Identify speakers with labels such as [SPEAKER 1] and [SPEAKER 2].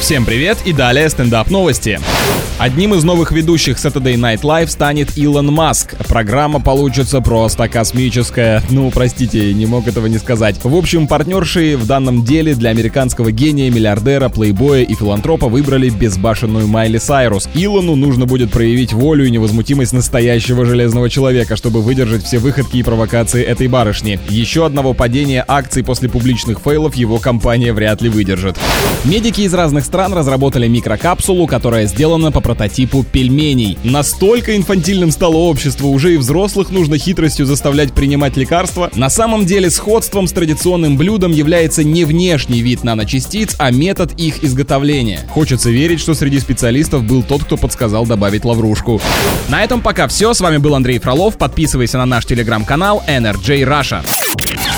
[SPEAKER 1] Всем привет и далее стендап новости. Одним из новых ведущих Saturday Night Live станет Илон Маск. Программа получится просто космическая. Ну, простите, не мог этого не сказать. В общем, партнерши в данном деле для американского гения, миллиардера, плейбоя и филантропа выбрали безбашенную Майли Сайрус. Илону нужно будет проявить волю и невозмутимость настоящего железного человека, чтобы выдержать все выходки и провокации этой барышни. Еще одного падения акций после публичных фейлов его компания вряд ли выдержит. Медики из разных стран разработали микрокапсулу, которая сделана по прототипу пельменей. Настолько инфантильным стало общество, уже и взрослых нужно хитростью заставлять принимать лекарства. На самом деле сходством с традиционным блюдом является не внешний вид наночастиц, а метод их изготовления. Хочется верить, что среди специалистов был тот, кто подсказал добавить лаврушку. На этом пока все. С вами был Андрей Фролов. Подписывайся на наш телеграм-канал NRJ Russia.